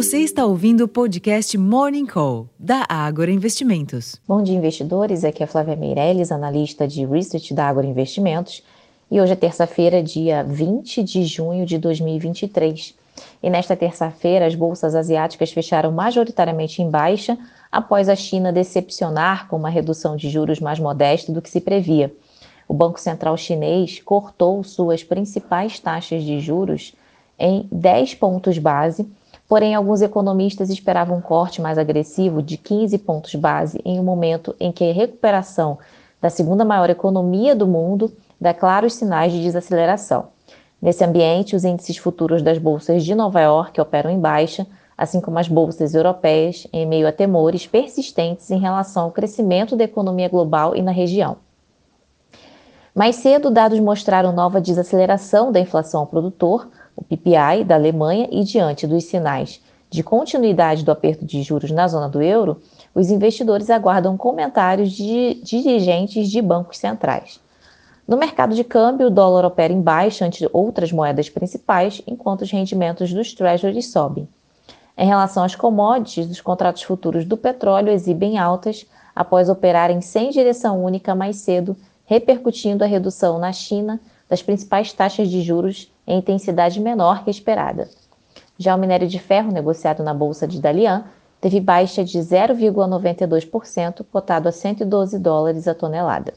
Você está ouvindo o podcast Morning Call, da Ágora Investimentos. Bom dia, investidores. Aqui é Flávia Meirelles, analista de Research da Ágora Investimentos. E hoje é terça-feira, dia 20 de junho de 2023. E nesta terça-feira, as bolsas asiáticas fecharam majoritariamente em baixa, após a China decepcionar com uma redução de juros mais modesta do que se previa. O Banco Central Chinês cortou suas principais taxas de juros em 10 pontos base Porém, alguns economistas esperavam um corte mais agressivo de 15 pontos base em um momento em que a recuperação da segunda maior economia do mundo dá claros sinais de desaceleração. Nesse ambiente, os índices futuros das bolsas de Nova York operam em baixa, assim como as bolsas europeias, em meio a temores persistentes em relação ao crescimento da economia global e na região. Mais cedo, dados mostraram nova desaceleração da inflação ao produtor, o PPI da Alemanha e diante dos sinais de continuidade do aperto de juros na zona do euro, os investidores aguardam comentários de dirigentes de bancos centrais. No mercado de câmbio, o dólar opera em baixa ante outras moedas principais, enquanto os rendimentos dos treasuries sobem. Em relação às commodities, os contratos futuros do petróleo exibem altas após operarem sem direção única mais cedo, repercutindo a redução na China das principais taxas de juros em intensidade menor que esperada. Já o minério de ferro negociado na bolsa de Dalian teve baixa de 0,92%, cotado a 112 dólares a tonelada.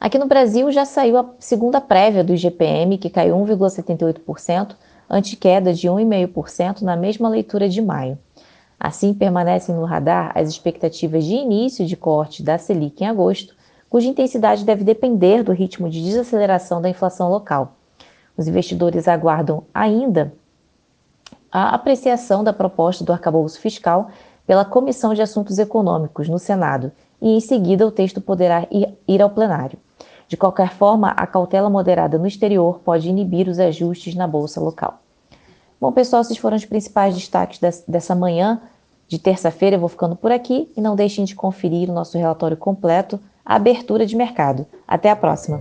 Aqui no Brasil já saiu a segunda prévia do IGPM, que caiu 1,78%, ante queda de 1,5% na mesma leitura de maio. Assim, permanecem no radar as expectativas de início de corte da Selic em agosto, cuja intensidade deve depender do ritmo de desaceleração da inflação local. Os investidores aguardam ainda a apreciação da proposta do arcabouço fiscal pela Comissão de Assuntos Econômicos no Senado e, em seguida, o texto poderá ir ao plenário. De qualquer forma, a cautela moderada no exterior pode inibir os ajustes na bolsa local. Bom, pessoal, esses foram os principais destaques dessa manhã de terça-feira. Eu vou ficando por aqui e não deixem de conferir o nosso relatório completo, abertura de mercado. Até a próxima!